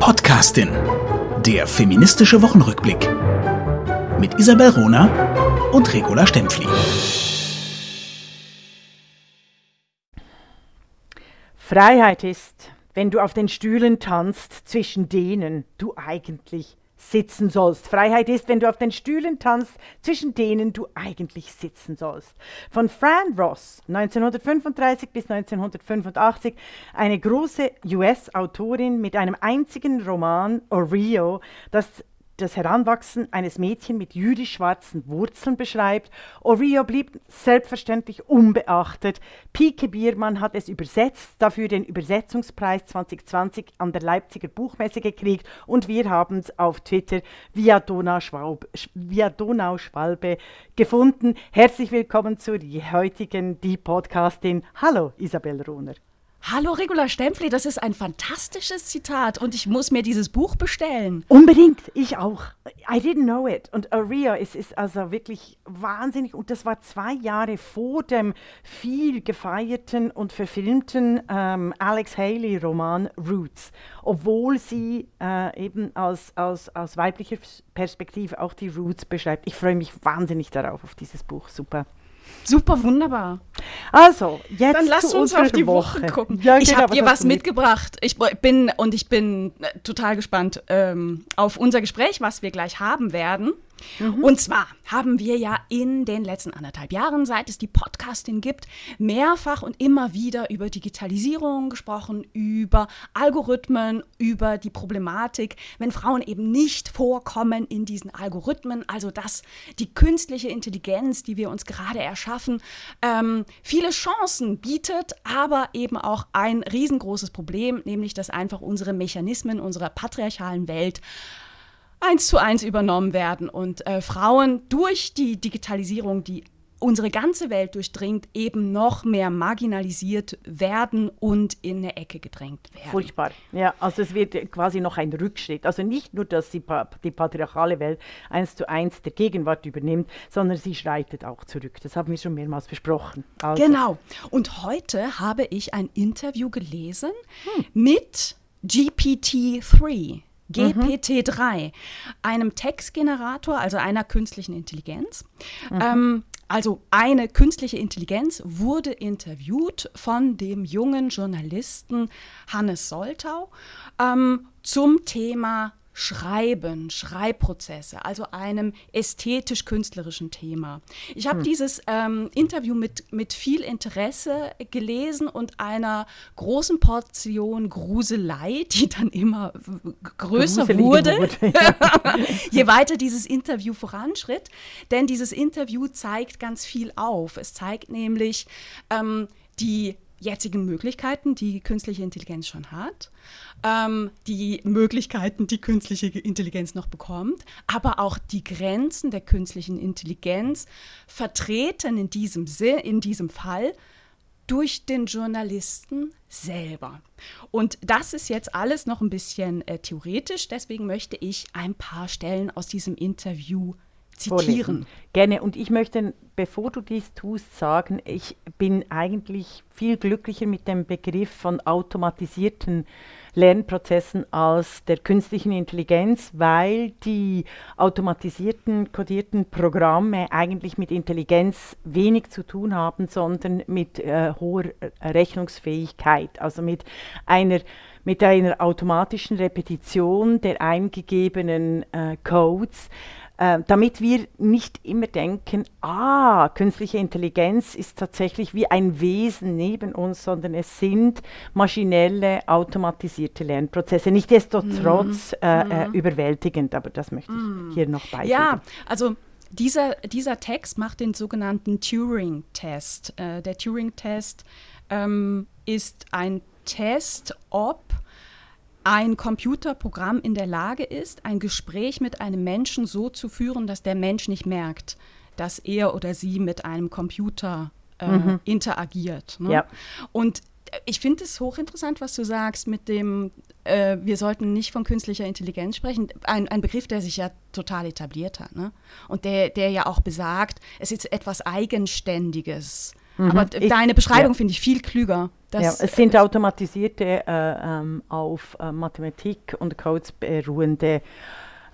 Podcastin. Der feministische Wochenrückblick. Mit Isabel Rona und Regula Stempfli. Freiheit ist, wenn du auf den Stühlen tanzt, zwischen denen du eigentlich sitzen sollst. Freiheit ist, wenn du auf den Stühlen tanzt, zwischen denen du eigentlich sitzen sollst. Von Fran Ross, 1935 bis 1985, eine große US-Autorin mit einem einzigen Roman, Oreo, das das Heranwachsen eines Mädchens mit jüdisch-schwarzen Wurzeln beschreibt. Oreo blieb selbstverständlich unbeachtet. Pike Biermann hat es übersetzt, dafür den Übersetzungspreis 2020 an der Leipziger Buchmesse gekriegt und wir haben es auf Twitter via Donauschwalbe gefunden. Herzlich willkommen zur heutigen Die Podcastin. Hallo Isabel Rohner. Hallo Regula Stempfli, das ist ein fantastisches Zitat und ich muss mir dieses Buch bestellen. Unbedingt, ich auch. I didn't know it. Und Aria ist, ist also wirklich wahnsinnig und das war zwei Jahre vor dem viel gefeierten und verfilmten ähm, Alex Haley Roman Roots, obwohl sie äh, eben aus, aus, aus weiblicher Perspektive auch die Roots beschreibt. Ich freue mich wahnsinnig darauf, auf dieses Buch. Super. Super, wunderbar. Also, jetzt Dann lass uns auf die Woche, Woche gucken. Ja, ich habe dir was mitgebracht. Ich bin und ich bin äh, total gespannt ähm, auf unser Gespräch, was wir gleich haben werden. Mhm. Und zwar haben wir ja in den letzten anderthalb Jahren, seit es die Podcasting gibt, mehrfach und immer wieder über Digitalisierung gesprochen, über Algorithmen, über die Problematik, wenn Frauen eben nicht vorkommen in diesen Algorithmen, also dass die künstliche Intelligenz, die wir uns gerade erschaffen, ähm, viele Chancen bietet, aber eben auch ein riesengroßes Problem, nämlich dass einfach unsere Mechanismen unserer patriarchalen Welt eins zu eins übernommen werden und äh, Frauen durch die Digitalisierung, die unsere ganze Welt durchdringt, eben noch mehr marginalisiert werden und in eine Ecke gedrängt werden. Furchtbar. Ja, also es wird quasi noch ein Rückschritt. Also nicht nur, dass die, die patriarchale Welt eins zu eins der Gegenwart übernimmt, sondern sie schreitet auch zurück. Das haben wir schon mehrmals besprochen. Also. Genau. Und heute habe ich ein Interview gelesen hm. mit GPT-3. GPT-3, einem Textgenerator, also einer künstlichen Intelligenz. Mhm. Ähm, also eine künstliche Intelligenz wurde interviewt von dem jungen Journalisten Hannes Soltau ähm, zum Thema Schreiben, Schreibprozesse, also einem ästhetisch-künstlerischen Thema. Ich habe hm. dieses ähm, Interview mit, mit viel Interesse gelesen und einer großen Portion Gruselei, die dann immer größer Gruselige wurde, wurde je weiter dieses Interview voranschritt. Denn dieses Interview zeigt ganz viel auf. Es zeigt nämlich ähm, die jetzigen Möglichkeiten, die künstliche Intelligenz schon hat, ähm, die Möglichkeiten, die künstliche Intelligenz noch bekommt, aber auch die Grenzen der künstlichen Intelligenz vertreten in diesem, in diesem Fall durch den Journalisten selber. Und das ist jetzt alles noch ein bisschen äh, theoretisch, deswegen möchte ich ein paar Stellen aus diesem Interview zitieren. Vorlesen. Gerne. Und ich möchte, bevor du dies tust, sagen, ich bin eigentlich viel glücklicher mit dem Begriff von automatisierten Lernprozessen als der künstlichen Intelligenz, weil die automatisierten, kodierten Programme eigentlich mit Intelligenz wenig zu tun haben, sondern mit äh, hoher Rechnungsfähigkeit, also mit einer mit einer automatischen Repetition der eingegebenen äh, Codes äh, damit wir nicht immer denken, ah, künstliche Intelligenz ist tatsächlich wie ein Wesen neben uns, sondern es sind maschinelle, automatisierte Lernprozesse. Nichtsdestotrotz mm. äh, äh, mhm. überwältigend, aber das möchte ich mm. hier noch beifügen. Ja, also dieser, dieser Text macht den sogenannten Turing-Test. Äh, der Turing-Test ähm, ist ein Test, ob ein Computerprogramm in der Lage ist, ein Gespräch mit einem Menschen so zu führen, dass der Mensch nicht merkt, dass er oder sie mit einem Computer äh, mhm. interagiert. Ne? Ja. Und ich finde es hochinteressant, was du sagst mit dem, äh, wir sollten nicht von künstlicher Intelligenz sprechen. Ein, ein Begriff, der sich ja total etabliert hat. Ne? Und der, der ja auch besagt, es ist etwas Eigenständiges. Mhm. Aber ich, deine Beschreibung ja. finde ich viel klüger. Das, ja, es sind automatisierte, äh, ähm, auf äh, Mathematik und Codes beruhende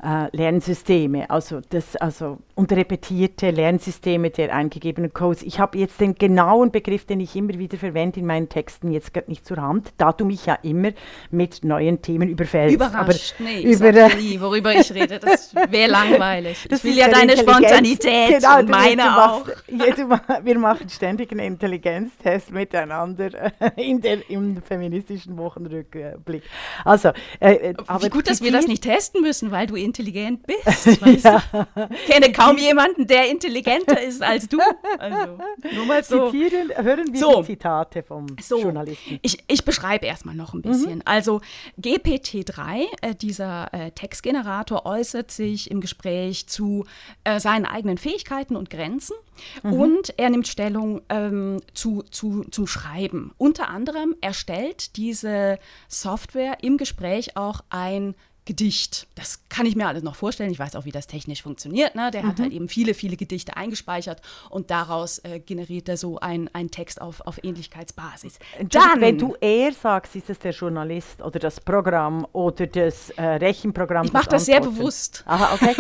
äh, Lernsysteme, also, das, also und repetierte Lernsysteme der eingegebenen Codes. Ich habe jetzt den genauen Begriff, den ich immer wieder verwende in meinen Texten, jetzt gerade nicht zur Hand, da du mich ja immer mit neuen Themen überfällst. Überrascht, Aber nee, ich über, sag nie, worüber ich rede, das wäre langweilig. Das ich will ja deine Spontanität genau, und meine du, auch. Machst, ja, wir machen ständig einen Intelligenztest miteinander in der, im feministischen Wochenrückblick. Also, äh, äh Wie gut, dass wir das nicht testen müssen, weil du intelligent bist. Weißt ja. du? Kenne kaum jemanden, der intelligenter ist als du. Also, nur mal so. Zitieren, hören wir so. die Zitate vom so. Journalisten. Ich, ich beschreibe erstmal noch ein bisschen. Mhm. Also GPT-3, äh, dieser äh, Textgenerator, äußert sich im Gespräch zu äh, seinen eigenen Fähigkeiten und Grenzen mhm. und er nimmt Stellung ähm, zu, zu, zum Schreiben. Unter anderem erstellt diese Software im Gespräch auch ein Gedicht. Das kann ich mir alles noch vorstellen. Ich weiß auch, wie das technisch funktioniert. Ne? Der mhm. hat halt eben viele, viele Gedichte eingespeichert und daraus äh, generiert er so einen Text auf, auf Ähnlichkeitsbasis. Dann, wenn du er sagst, ist es der Journalist oder das Programm oder das äh, Rechenprogramm? Ich mache das sehr bewusst. Aha, okay.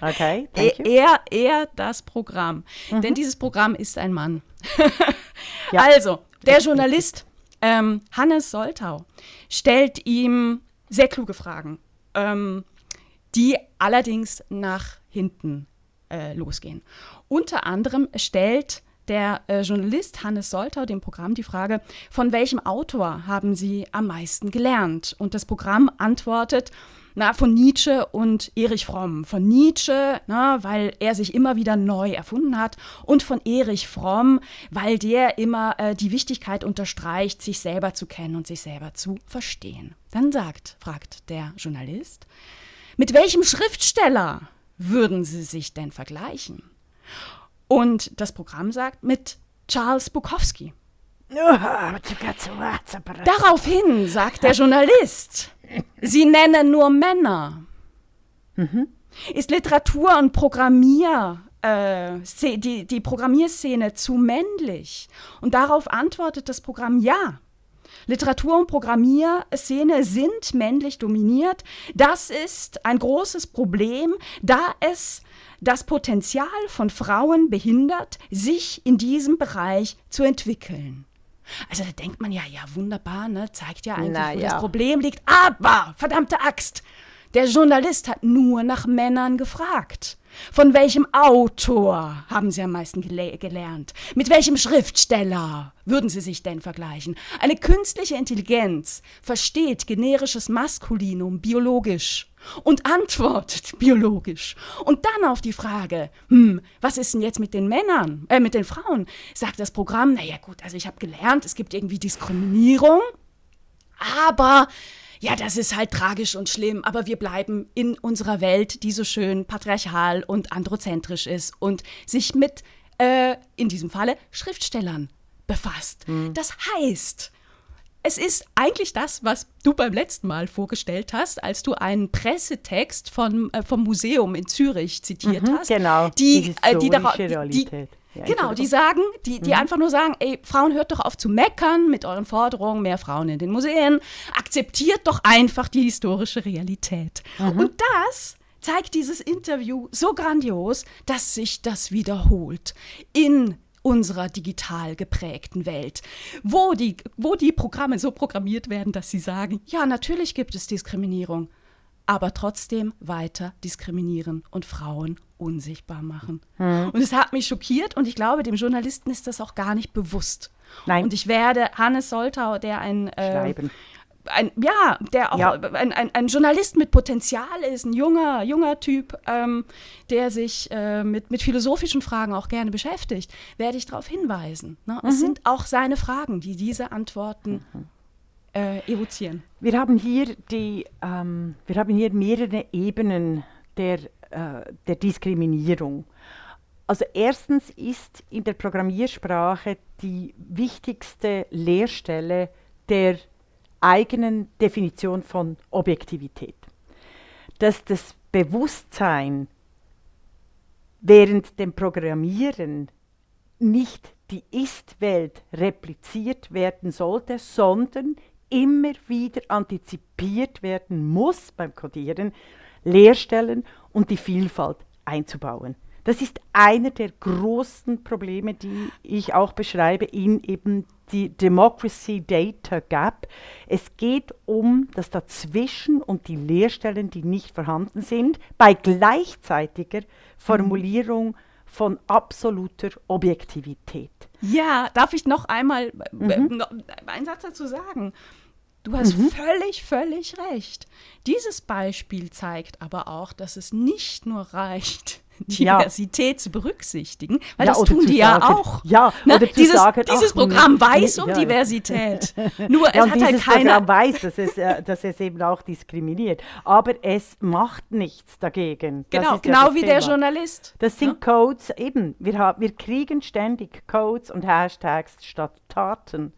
okay er, er, er, das Programm. Mhm. Denn dieses Programm ist ein Mann. ja. Also, der Journalist ähm, Hannes Soltau stellt ihm sehr kluge Fragen, ähm, die allerdings nach hinten äh, losgehen. Unter anderem stellt der äh, Journalist Hannes Soltau dem Programm die Frage, von welchem Autor haben Sie am meisten gelernt? Und das Programm antwortet, na, von Nietzsche und Erich Fromm. Von Nietzsche, na, weil er sich immer wieder neu erfunden hat und von Erich Fromm, weil der immer äh, die Wichtigkeit unterstreicht, sich selber zu kennen und sich selber zu verstehen. Dann sagt, fragt der Journalist, mit welchem Schriftsteller würden Sie sich denn vergleichen? Und das Programm sagt, mit Charles Bukowski. Daraufhin sagt der Journalist, Sie nennen nur Männer. Mhm. Ist Literatur und Programmier, äh, die, die Programmierszene zu männlich? Und darauf antwortet das Programm ja. Literatur- und Programmierszene sind männlich dominiert. Das ist ein großes Problem, da es das Potenzial von Frauen behindert, sich in diesem Bereich zu entwickeln. Also da denkt man ja, ja, wunderbar, ne? zeigt ja eigentlich, Na, wo ja. das Problem liegt. Aber, verdammte Axt, der Journalist hat nur nach Männern gefragt. Von welchem Autor haben Sie am meisten gele gelernt? Mit welchem Schriftsteller würden Sie sich denn vergleichen? Eine künstliche Intelligenz versteht generisches Maskulinum biologisch und antwortet biologisch. Und dann auf die Frage, hm, was ist denn jetzt mit den Männern, äh, mit den Frauen? Sagt das Programm, naja gut, also ich habe gelernt, es gibt irgendwie Diskriminierung, aber ja, das ist halt tragisch und schlimm, aber wir bleiben in unserer Welt, die so schön patriarchal und androzentrisch ist und sich mit, äh, in diesem Falle, Schriftstellern befasst. Mhm. Das heißt, es ist eigentlich das, was du beim letzten Mal vorgestellt hast, als du einen Pressetext von, äh, vom Museum in Zürich zitiert mhm, hast. Genau, die, die, äh, die, die, ja, genau, die sagen, die, die mhm. einfach nur sagen, ey, Frauen hört doch auf zu meckern mit euren Forderungen, mehr Frauen in den Museen, akzeptiert doch einfach die historische Realität. Mhm. Und das zeigt dieses Interview so grandios, dass sich das wiederholt in unserer digital geprägten Welt, wo die, wo die Programme so programmiert werden, dass sie sagen, ja, natürlich gibt es Diskriminierung, aber trotzdem weiter diskriminieren und Frauen unsichtbar machen. Mhm. Und es hat mich schockiert und ich glaube, dem Journalisten ist das auch gar nicht bewusst. Nein. Und ich werde Hannes Soltau, der ein äh, ein, ja, der auch ja. Ein, ein, ein, Journalist mit Potenzial ist, ein junger, junger Typ, ähm, der sich äh, mit, mit philosophischen Fragen auch gerne beschäftigt, werde ich darauf hinweisen. Ne? Mhm. Es sind auch seine Fragen, die diese Antworten mhm. äh, evozieren. Wir haben hier die, ähm, wir haben hier mehrere Ebenen der äh, der Diskriminierung. Also erstens ist in der Programmiersprache die wichtigste Leerstelle der eigenen Definition von Objektivität. Dass das Bewusstsein während dem Programmieren nicht die Ist-Welt repliziert werden sollte, sondern immer wieder antizipiert werden muss beim Codieren, Leerstellen und die Vielfalt einzubauen. Das ist einer der großen Probleme, die ich auch beschreibe in eben die Democracy Data Gap. Es geht um das Dazwischen und die Leerstellen, die nicht vorhanden sind, bei gleichzeitiger Formulierung von absoluter Objektivität. Ja, darf ich noch einmal mhm. einen Satz dazu sagen? Du hast mhm. völlig, völlig recht. Dieses Beispiel zeigt aber auch, dass es nicht nur reicht, Diversität ja. zu berücksichtigen, weil ja, das tun die ja auch. Ja, ne? dieses, sagen, dieses Programm nee, weiß um Diversität. Nur es hat halt keiner. Programm weiß, dass es, äh, dass es eben auch diskriminiert. Aber es macht nichts dagegen. Genau, genau wie Thema. der Journalist. Das sind Codes, eben, wir, haben, wir kriegen ständig Codes und Hashtags statt Taten.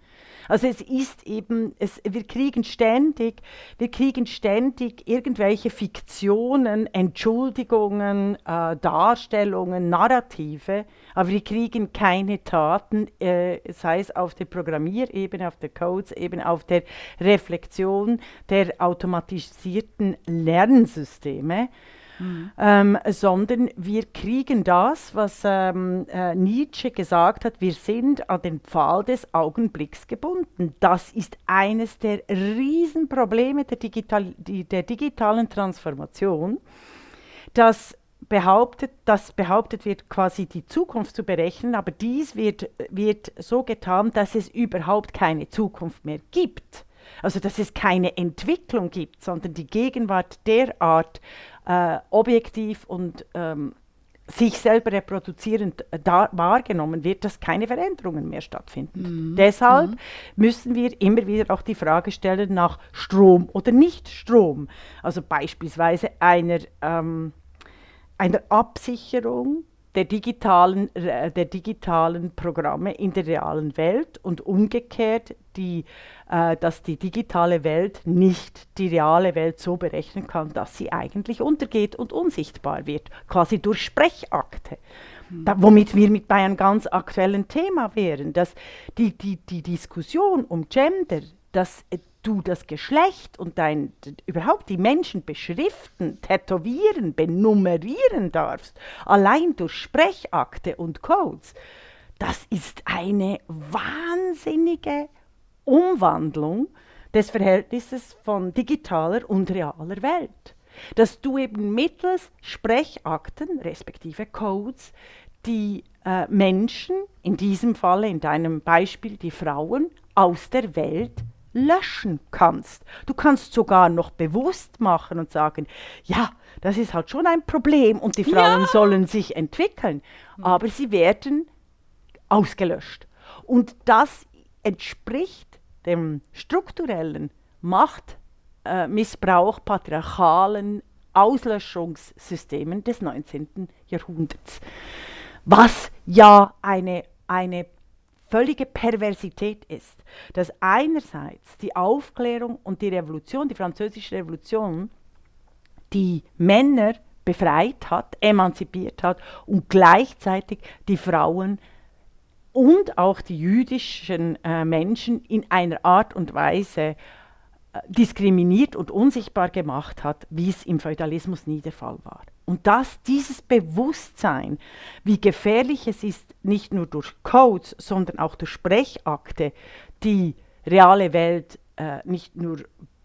Also es ist eben, es, wir kriegen ständig, wir kriegen ständig irgendwelche Fiktionen, Entschuldigungen, äh, Darstellungen, Narrative, aber wir kriegen keine Taten, äh, sei es auf der Programmierebene, auf der Codes-Ebene, auf der Reflexion der automatisierten Lernsysteme. Mhm. Ähm, sondern wir kriegen das, was ähm, äh, Nietzsche gesagt hat, wir sind an den Pfahl des Augenblicks gebunden. Das ist eines der Riesenprobleme der, Digital die, der digitalen Transformation, dass behauptet, dass behauptet wird, quasi die Zukunft zu berechnen, aber dies wird, wird so getan, dass es überhaupt keine Zukunft mehr gibt. Also dass es keine Entwicklung gibt, sondern die Gegenwart derart äh, objektiv und ähm, sich selber reproduzierend äh, da wahrgenommen wird, dass keine Veränderungen mehr stattfinden. Mhm. Deshalb mhm. müssen wir immer wieder auch die Frage stellen nach Strom oder nicht Strom. Also beispielsweise einer, ähm, einer Absicherung der digitalen, äh, der digitalen Programme in der realen Welt und umgekehrt, die, äh, dass die digitale Welt nicht die reale Welt so berechnen kann, dass sie eigentlich untergeht und unsichtbar wird, quasi durch Sprechakte. Hm. Da, womit wir mit bei einem ganz aktuellen Thema wären, dass die, die, die Diskussion um Gender, dass du das Geschlecht und dein, überhaupt die Menschen beschriften, tätowieren, benummerieren darfst, allein durch Sprechakte und Codes, das ist eine wahnsinnige Umwandlung des Verhältnisses von digitaler und realer Welt. Dass du eben mittels Sprechakten, respektive Codes, die äh, Menschen, in diesem Falle, in deinem Beispiel die Frauen, aus der Welt löschen kannst. Du kannst sogar noch bewusst machen und sagen, ja, das ist halt schon ein Problem und die Frauen ja. sollen sich entwickeln, hm. aber sie werden ausgelöscht. Und das entspricht dem strukturellen Machtmissbrauch, äh, patriarchalen Auslöschungssystemen des 19. Jahrhunderts. Was ja eine, eine völlige Perversität ist, dass einerseits die Aufklärung und die Revolution, die französische Revolution, die Männer befreit hat, emanzipiert hat und gleichzeitig die Frauen und auch die jüdischen äh, Menschen in einer Art und Weise äh, diskriminiert und unsichtbar gemacht hat, wie es im Feudalismus nie der Fall war. Und dass dieses Bewusstsein, wie gefährlich es ist, nicht nur durch Codes, sondern auch durch Sprechakte, die reale Welt äh, nicht nur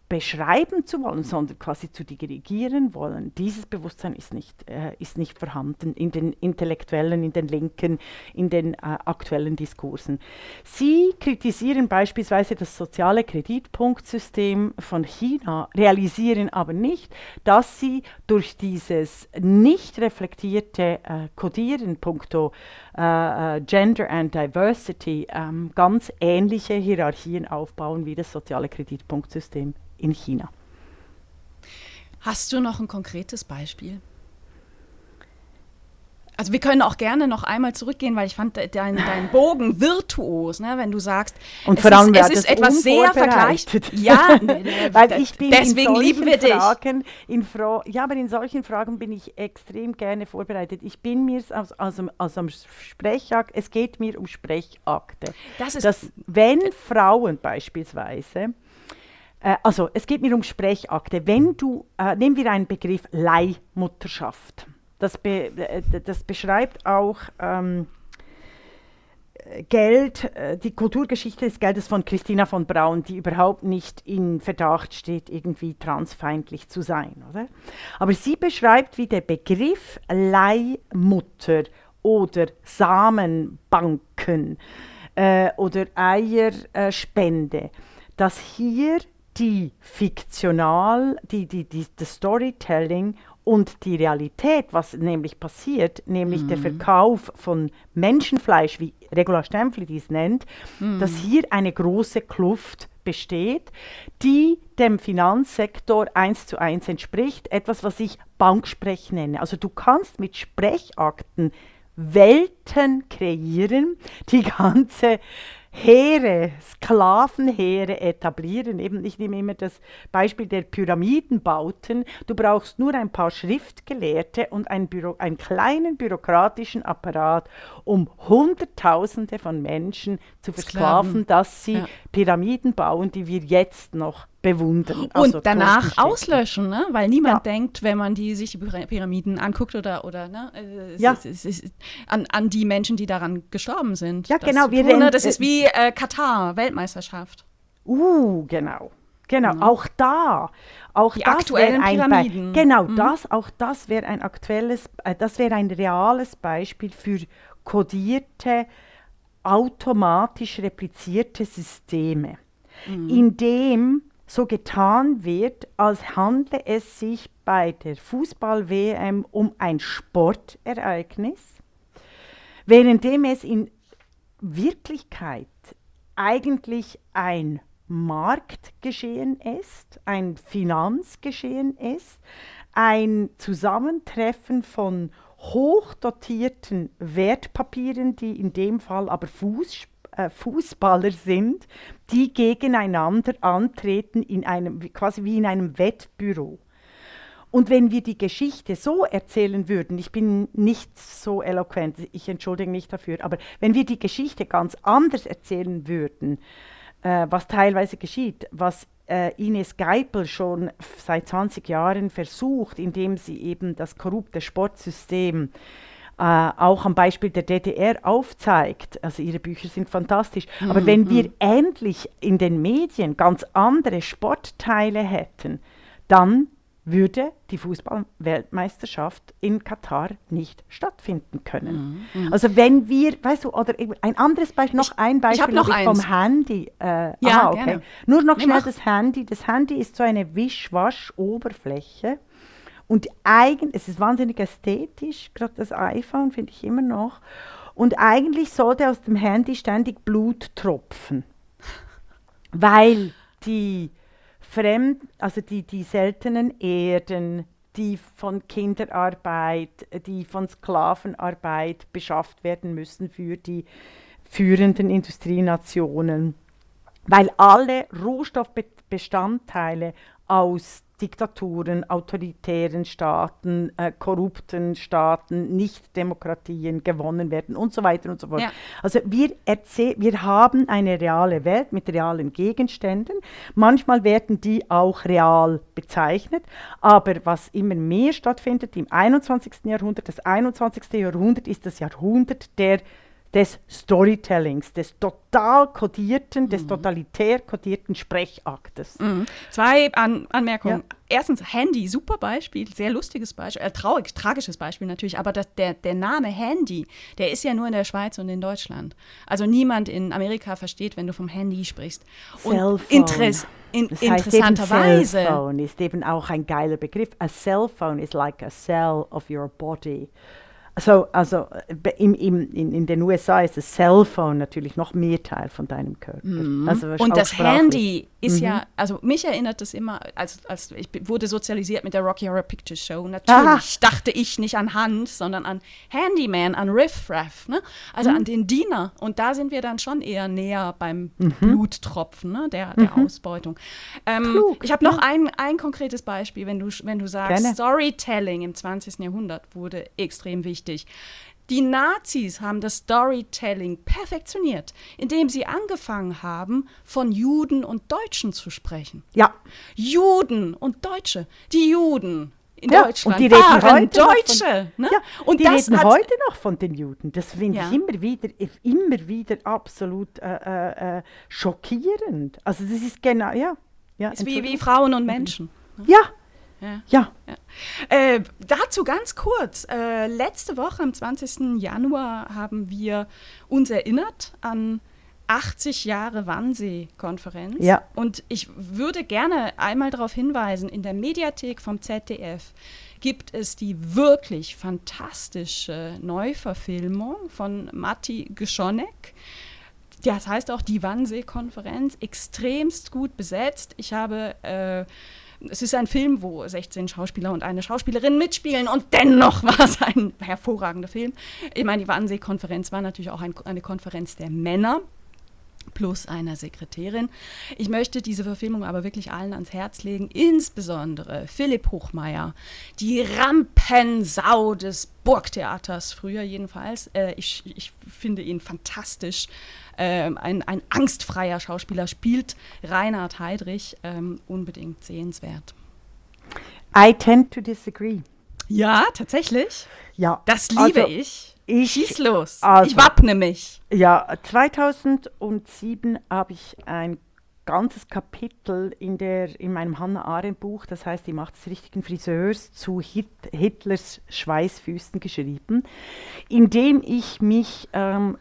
beschreiben zu wollen, sondern quasi zu dirigieren wollen. Dieses Bewusstsein ist nicht, äh, ist nicht vorhanden in den intellektuellen, in den linken, in den äh, aktuellen Diskursen. Sie kritisieren beispielsweise das soziale Kreditpunktsystem von China, realisieren aber nicht, dass sie durch dieses nicht reflektierte äh, Codieren punkto äh, äh, Gender and Diversity ähm, ganz ähnliche Hierarchien aufbauen wie das soziale Kreditpunktsystem in China. Hast du noch ein konkretes Beispiel? Also wir können auch gerne noch einmal zurückgehen, weil ich fand deinen dein Bogen virtuos, ne? wenn du sagst, und es ist, es ist etwas sehr vergleichbar. Ja, weil ich bin deswegen lieben wir Fragen, in Fra ja, aber in solchen Fragen bin ich extrem gerne vorbereitet. Ich bin mir aus, aus, aus einem Sprechakt, es geht mir um Sprechakte. Das ist dass wenn Frauen beispielsweise äh, also es geht mir um Sprechakte. Wenn du, äh, nehmen wir einen Begriff Leihmutterschaft. Das, be, äh, das beschreibt auch ähm, Geld, äh, die Kulturgeschichte des Geldes von Christina von Braun, die überhaupt nicht in Verdacht steht, irgendwie transfeindlich zu sein. Oder? Aber sie beschreibt, wie der Begriff Leihmutter oder Samenbanken äh, oder Eierspende, äh, dass hier die fiktional, die, die, die, das Storytelling und die Realität, was nämlich passiert, nämlich mhm. der Verkauf von Menschenfleisch, wie Regula Stempfli dies nennt, mhm. dass hier eine große Kluft besteht, die dem Finanzsektor eins zu eins entspricht, etwas, was ich Banksprech nenne. Also du kannst mit Sprechakten Welten kreieren, die ganze Heere, Sklavenheere etablieren. Eben, ich nehme immer das Beispiel der Pyramidenbauten. Du brauchst nur ein paar Schriftgelehrte und ein Büro, einen kleinen bürokratischen Apparat, um Hunderttausende von Menschen zu versklaven, dass sie ja. Pyramiden bauen, die wir jetzt noch bewundern. Also und danach auslöschen, ne? weil niemand ja. denkt, wenn man die, sich die Pyramiden anguckt oder, oder ne? Es, ja. es, es, an, an die Menschen, die daran gestorben sind. Ja, genau. Wir tun, ne? Das ist wie äh, Katar, Weltmeisterschaft. Uh, genau. Genau, mhm. auch da, auch die das aktuellen ein Pyramiden. Be genau, mhm. das, auch das wäre ein aktuelles, äh, das wäre ein reales Beispiel für kodierte, automatisch replizierte Systeme, mhm. in dem so getan wird, als handle es sich bei der Fußball-WM um ein Sportereignis, währenddem es in Wirklichkeit eigentlich ein Marktgeschehen ist, ein Finanzgeschehen ist, ein Zusammentreffen von hochdotierten Wertpapieren, die in dem Fall aber Fuß äh, Fußballer sind, die gegeneinander antreten in einem, quasi wie in einem Wettbüro. Und wenn wir die Geschichte so erzählen würden, ich bin nicht so eloquent, ich entschuldige mich dafür, aber wenn wir die Geschichte ganz anders erzählen würden, äh, was teilweise geschieht, was äh, Ines Geipel schon seit 20 Jahren versucht, indem sie eben das korrupte Sportsystem äh, auch am Beispiel der DDR aufzeigt. Also ihre Bücher sind fantastisch. Mhm. Aber wenn wir mhm. endlich in den Medien ganz andere Sportteile hätten, dann würde die Fußballweltmeisterschaft in Katar nicht stattfinden können. Mhm, mhm. Also wenn wir, weißt du, oder ein anderes Beispiel, noch ein Beispiel ich noch ich vom Handy. Äh, ja, aha, okay. Gerne. Nur noch schnell das Handy. Das Handy ist so eine Wischwasch-Oberfläche und eigen, es ist wahnsinnig ästhetisch, gerade das iPhone finde ich immer noch. Und eigentlich sollte aus dem Handy ständig Blut tropfen, weil die fremd, also die, die seltenen Erden, die von Kinderarbeit, die von Sklavenarbeit beschafft werden müssen für die führenden Industrienationen, weil alle Rohstoffbestandteile aus Diktaturen, autoritären Staaten, äh, korrupten Staaten, Nicht-Demokratien gewonnen werden und so weiter und so fort. Ja. Also wir, wir haben eine reale Welt mit realen Gegenständen. Manchmal werden die auch real bezeichnet, aber was immer mehr stattfindet im 21. Jahrhundert, das 21. Jahrhundert ist das Jahrhundert der des Storytellings, des total kodierten, mhm. des totalitär kodierten Sprechaktes. Mhm. Zwei An Anmerkungen. Ja. Erstens, Handy, super Beispiel, sehr lustiges Beispiel, äh, traurig, tragisches Beispiel natürlich, aber das, der, der Name Handy, der ist ja nur in der Schweiz und in Deutschland. Also niemand in Amerika versteht, wenn du vom Handy sprichst. Und Interess in, das interessanterweise. Cellphone ist eben auch ein geiler Begriff. A cell phone is like a cell of your body. So, also äh, im, im, in, in den USA ist das Cellphone natürlich noch mehr Teil von deinem Körper. Mhm. Also Und das sprachlich. Handy ist Mhm. ja, also mich erinnert das immer, als, als ich wurde sozialisiert mit der Rocky Horror Picture Show. Natürlich dachte ich nicht an Hand, sondern an Handyman, an Riff Raff, ne? also Mhm. an den Diener. Und da sind wir dann schon eher näher beim Mhm. Bluttropfen ne? der, der Ausbeutung. Ähm, Klug, ich habe noch ein, ein konkretes Beispiel, wenn du, wenn du sagst, Gerne. Storytelling im 20. Jahrhundert wurde extrem wichtig. Die Nazis haben das Storytelling perfektioniert, indem sie angefangen haben, von Juden und Deutschen zu sprechen. Ja, Juden und Deutsche. Die Juden in Ja, Deutschland und die reden waren Deutsche. ne? ja. Und die das reden heute noch von den Juden. Das finde Ja. ich immer wieder, immer wieder absolut äh, äh, äh, schockierend. Also das ist genau, ja. ja ist wie, wie. Frauen und Menschen. Ja, Ja. ja. Äh, dazu ganz kurz. Äh, letzte Woche, am 20. Januar, haben wir uns erinnert an 80 Jahre Wannsee-Konferenz. Ja. Und ich würde gerne einmal darauf hinweisen, in der Mediathek vom ZDF gibt es die wirklich fantastische Neuverfilmung von Matti Geschonek. Das heißt auch die Wannsee-Konferenz, extremst gut besetzt. Ich habe, äh, es ist ein Film, wo 16 Schauspieler und eine Schauspielerin mitspielen und dennoch war es ein hervorragender Film. Ich meine, die Wannsee-Konferenz war natürlich auch ein, eine Konferenz der Männer plus einer Sekretärin. Ich möchte diese Verfilmung aber wirklich allen ans Herz legen, insbesondere Philipp Hochmeier, die Rampensau des Burgtheaters, früher jedenfalls. Äh, ich, ich finde ihn fantastisch. Ähm, ein, ein angstfreier Schauspieler spielt Reinhard Heydrich, ähm, unbedingt sehenswert. I tend to disagree. Ja, tatsächlich. Ja. Das liebe also, ich. Ich- Schieß los. also- ich wappne mich. Ja, 2007 habe ich ein ganzes Kapitel in, der, in meinem Hannah Arendt Buch, das heißt die Macht des richtigen Friseurs, zu Hit Hitlers Schweißfüßen geschrieben, in dem ich mich ähm,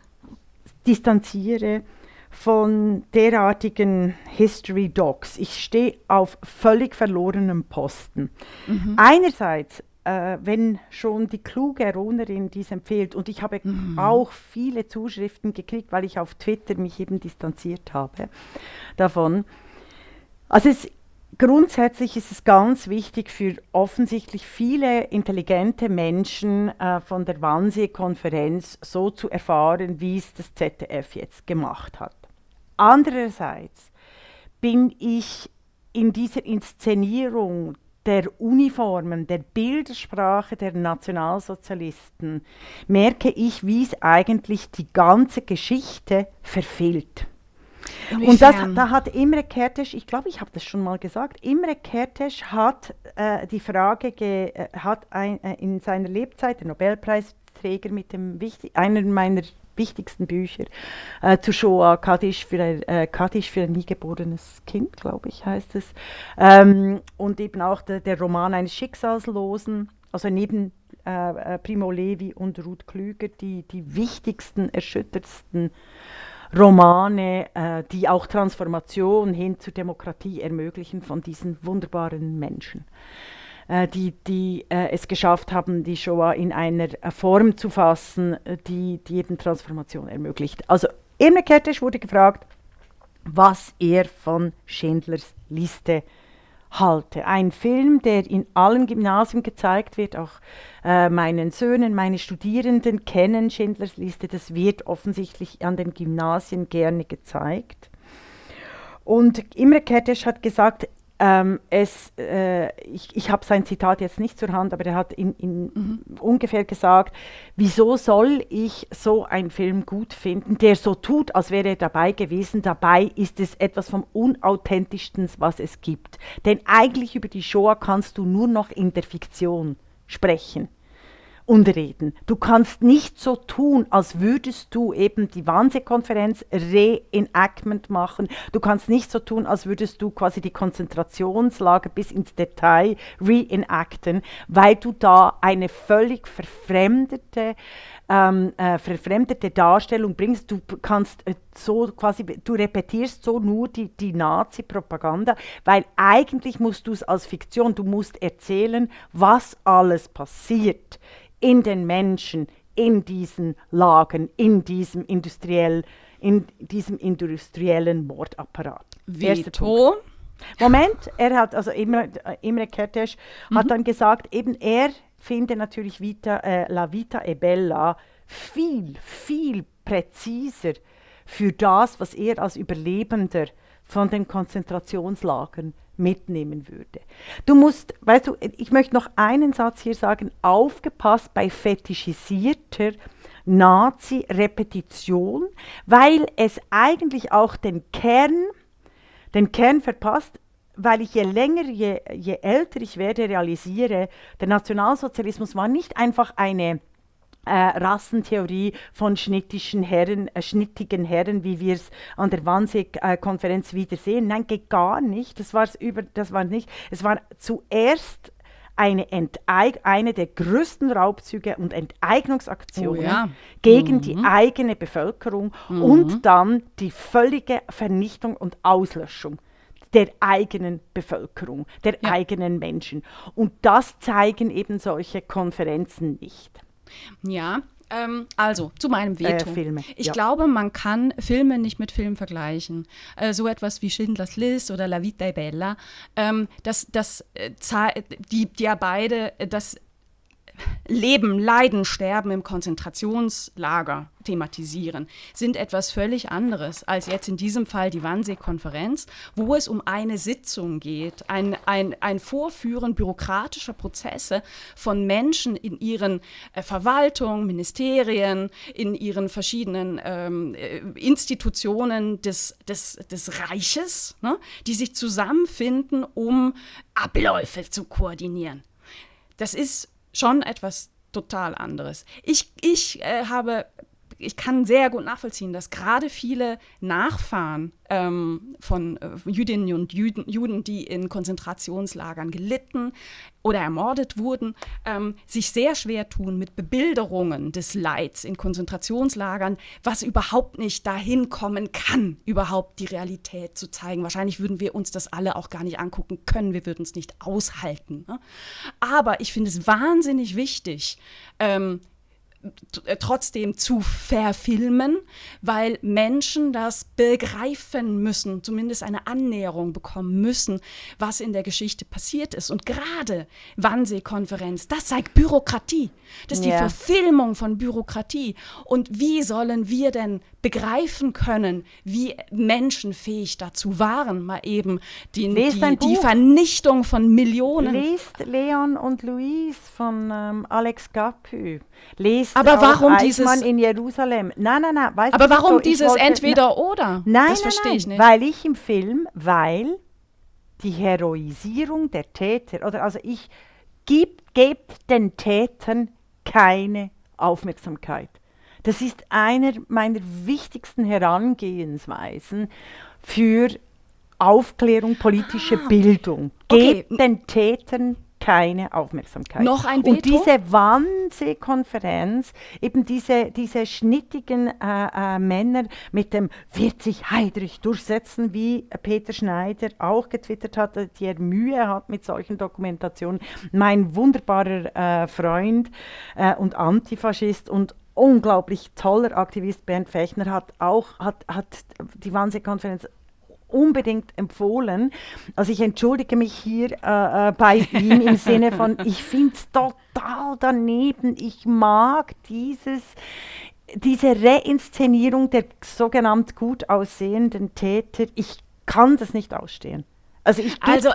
distanziere von derartigen History Docs. Ich stehe auf völlig verlorenem Posten. Einerseits, äh, wenn schon die kluge Eronerin dies empfiehlt, und ich habe auch viele Zuschriften gekriegt, weil ich auf Twitter mich eben distanziert habe davon. Also es, grundsätzlich ist es ganz wichtig für offensichtlich viele intelligente Menschen äh, von der Wannsee-Konferenz so zu erfahren, wie es das ZDF jetzt gemacht hat. Andererseits bin ich in dieser Inszenierung der Uniformen, der Bildersprache der Nationalsozialisten, merke ich, wie es eigentlich die ganze Geschichte verfehlt. Und das, Inwiefern? da hat Imre Kertész, ich glaube, ich habe das schon mal gesagt, Imre Kertész hat äh, die Frage, ge, äh, hat ein, äh, in seiner Lebzeit, der Nobelpreisträger mit dem wichtig, einer meiner wichtigsten Bücher äh, zu Shoah, Kaddisch für, ein, äh, für ein nie geborenes Kind, glaube ich, heißt es. Ähm, und eben auch der, der Roman eines Schicksalslosen, also neben äh, äh, Primo Levi und Ruth Klüger, die, die wichtigsten, erschüttertsten Romane, äh, die auch Transformation hin zur Demokratie ermöglichen von diesen wunderbaren Menschen, die, die äh, es geschafft haben, die Shoah in einer äh, Form zu fassen, äh, die, die eben Transformation ermöglicht. Also Irne Kertész wurde gefragt, was er von Schindlers Liste halte. Ein Film, der in allen Gymnasien gezeigt wird, auch äh, meinen Söhnen, meine Studierenden kennen Schindlers Liste, das wird offensichtlich an den Gymnasien gerne gezeigt. Und Imre Kertész hat gesagt, ähm, es, äh, ich, ich habe sein Zitat jetzt nicht zur Hand, aber er hat in, in ungefähr gesagt, wieso soll ich so einen Film gut finden, der so tut, als wäre er dabei gewesen. Dabei ist es etwas vom unauthentischsten, was es gibt. Denn eigentlich über die Shoah kannst du nur noch in der Fiktion sprechen und reden. Du kannst nicht so tun, als würdest du eben die Wannsee-Konferenz Reenactment machen. Du kannst nicht so tun, als würdest du quasi die Konzentrationslager bis ins Detail reenacten, weil du da eine völlig verfremdete ähm, äh, verfremdete Darstellung bringst. Du kannst äh, so quasi, du repetierst so nur die, die Nazi-Propaganda, weil eigentlich musst du es als Fiktion, du musst erzählen, was alles passiert in den Menschen, in diesen Lagen, in diesem industriell, in diesem industriellen Mordapparat. Veto. Moment, er hat, also Imre, äh, Imre Kertész hat dann gesagt, eben er finde natürlich Vita, äh, La Vita e Bella viel, viel präziser für das, was er als Überlebender von den Konzentrationslagern mitnehmen würde. Du musst, weißt du, ich möchte noch einen Satz hier sagen, aufgepasst bei fetischisierter Nazi-Repetition, weil es eigentlich auch den Kern den Kern verpasst, weil ich je länger, je, je älter ich werde, realisiere, der Nationalsozialismus war nicht einfach eine äh, Rassentheorie von schnittischen Herren, äh, schnittigen Herren, wie wir es an der Wannsee-Konferenz wiedersehen. Nein, geht gar nicht. Das, war's über, das war nicht. Es war zuerst eine, Enteig eine der größten Raubzüge und Enteignungsaktionen Oh ja. gegen die eigene Bevölkerung und dann die völlige Vernichtung und Auslöschung der eigenen Bevölkerung, der Ja. eigenen Menschen. Und das zeigen eben solche Konferenzen nicht. Ja, ähm, also zu meinem Veto. Äh, Ich ja. glaube, man kann Filme nicht mit Filmen vergleichen. Äh, so etwas wie Schindlers List oder La Vita e Bella, ähm, das, das, äh, die, die ja beide äh, das Leben, Leiden, Sterben im Konzentrationslager thematisieren, sind etwas völlig anderes als jetzt in diesem Fall die Wannsee-Konferenz, wo es um eine Sitzung geht, ein, ein, ein Vorführen bürokratischer Prozesse von Menschen in ihren äh, Verwaltungen, Ministerien, in ihren verschiedenen ähm, äh, Institutionen des, des, des Reiches, ne, die sich zusammenfinden, um Abläufe zu koordinieren. Das ist schon etwas total anderes. Ich, ich äh, habe, ich kann sehr gut nachvollziehen, dass gerade viele Nachfahren ähm, von äh, Jüdinnen und Juden, Juden, die in Konzentrationslagern gelitten oder ermordet wurden, ähm, sich sehr schwer tun mit Bebilderungen des Leids in Konzentrationslagern, was überhaupt nicht dahin kommen kann, überhaupt die Realität zu zeigen. Wahrscheinlich würden wir uns das alle auch gar nicht angucken können, wir würden es nicht aushalten. Ne? Aber ich finde es wahnsinnig wichtig, ähm, äh, trotzdem zu verfilmen, weil Menschen das begreifen müssen, zumindest eine Annäherung bekommen müssen, was in der Geschichte passiert ist. Und gerade Wannsee-Konferenz, das zeigt Bürokratie. Das ist die Ja. Verfilmung von Bürokratie. Und wie sollen wir denn begreifen können, wie Menschen fähig dazu waren, mal eben die, die, die. Vernichtung von Millionen. Lest Leon und Louise von ähm, Alex Capü. Lest Aber warum Eichmann dieses- in Jerusalem. Nein, nein, nein. Weißt Aber warum so, dieses wollte- entweder oder? Nein, das nein, verstehe nein, ich nicht. Weil ich im Film, weil die Heroisierung der Täter, oder also ich, gibt, gebt den Tätern keine Aufmerksamkeit. Das ist einer meiner wichtigsten Herangehensweisen für Aufklärung, politische Bildung. Ah, okay. Gebt den Tätern keine Aufmerksamkeit. Noch ein Und Veto? diese Wannsee-Konferenz, eben diese, diese schnittigen äh, äh, Männer mit dem wird sich Heidrich durchsetzen, wie Peter Schneider auch getwittert hat, dass er Mühe hat mit solchen Dokumentationen. Mein wunderbarer äh, Freund äh, und Antifaschist und unglaublich toller Aktivist Bernd Fechner hat auch hat, hat die Wannsee-Konferenz unbedingt empfohlen. Also ich entschuldige mich hier äh, äh, bei ihm im Sinne von, ich finde es total daneben. Ich mag dieses, diese Reinszenierung der sogenannt gut aussehenden Täter. Ich kann das nicht ausstehen. Also ich gebe Also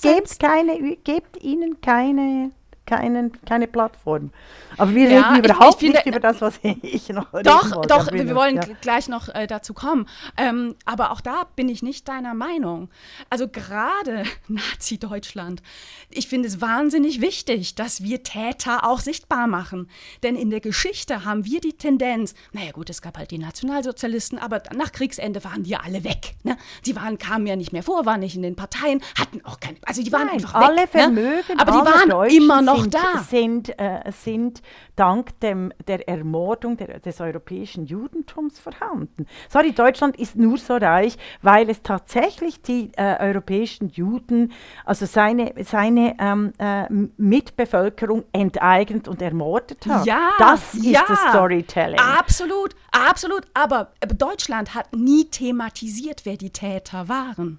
gebt keine, gebt ihnen keine, keinen, keine Plattform. Aber wir Ja, reden ich- überhaupt ich finde- nicht über das, was ich noch Doch, wollte. doch, wir wollen ja. gl- gleich noch äh, dazu kommen. Ähm, aber auch da bin ich nicht deiner Meinung. Also gerade Nazi-Deutschland, ich finde es wahnsinnig wichtig, dass wir Täter auch sichtbar machen. Denn in der Geschichte haben wir die Tendenz, naja gut, es gab halt die Nationalsozialisten, aber nach Kriegsende waren die alle weg. Ne? Sie waren, kamen ja nicht mehr vor, waren nicht in den Parteien, hatten auch keine, also die waren Nein, einfach alle weg. Vermögen ne? Aber die waren immer noch sind. Sind, äh, sind dank dem, der Ermordung der, des europäischen Judentums vorhanden. Sorry, Deutschland ist nur so reich, weil es tatsächlich die äh, europäischen Juden, also seine, seine ähm, äh, Mitbevölkerung enteignet und ermordet hat. Ja, das ist ja, das Storytelling. Absolut, absolut. Aber Deutschland hat nie thematisiert, wer die Täter waren.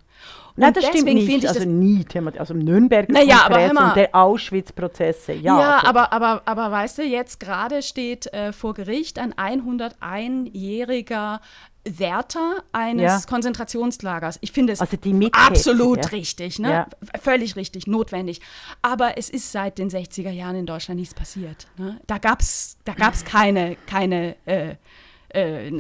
Nein, das stimmt nicht. finde ich also das nie Thema, also im Nürnberger Naja, und der Auschwitz-Prozesse. Ja, Ja, also- aber, aber, aber weißt du, jetzt gerade steht äh, vor Gericht ein 101-jähriger Wärter eines Ja. Konzentrationslagers. Ich finde es Also absolut ja. richtig, ne? Ja. Völlig richtig, notwendig. Aber es ist seit den 60er Jahren in Deutschland nichts passiert. Ne? Da gab es da gab's keine, keine, äh, äh,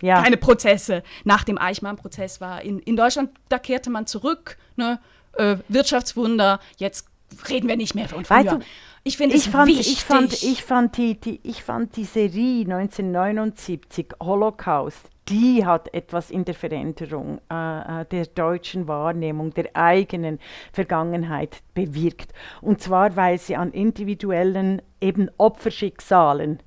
ja. keine Prozesse. Nach dem Eichmann-Prozess war in, in Deutschland, da kehrte man zurück, ne? äh, Wirtschaftswunder, jetzt reden wir nicht mehr von früher. Weißt du, ich finde ich fand, ich fand, ich fand die, die, ich fand die Serie 1979 Holocaust. Die hat etwas in der Veränderung äh, äh, der deutschen Wahrnehmung, der eigenen Vergangenheit bewirkt. Und zwar, weil sie an individuellen eben Opferschicksalen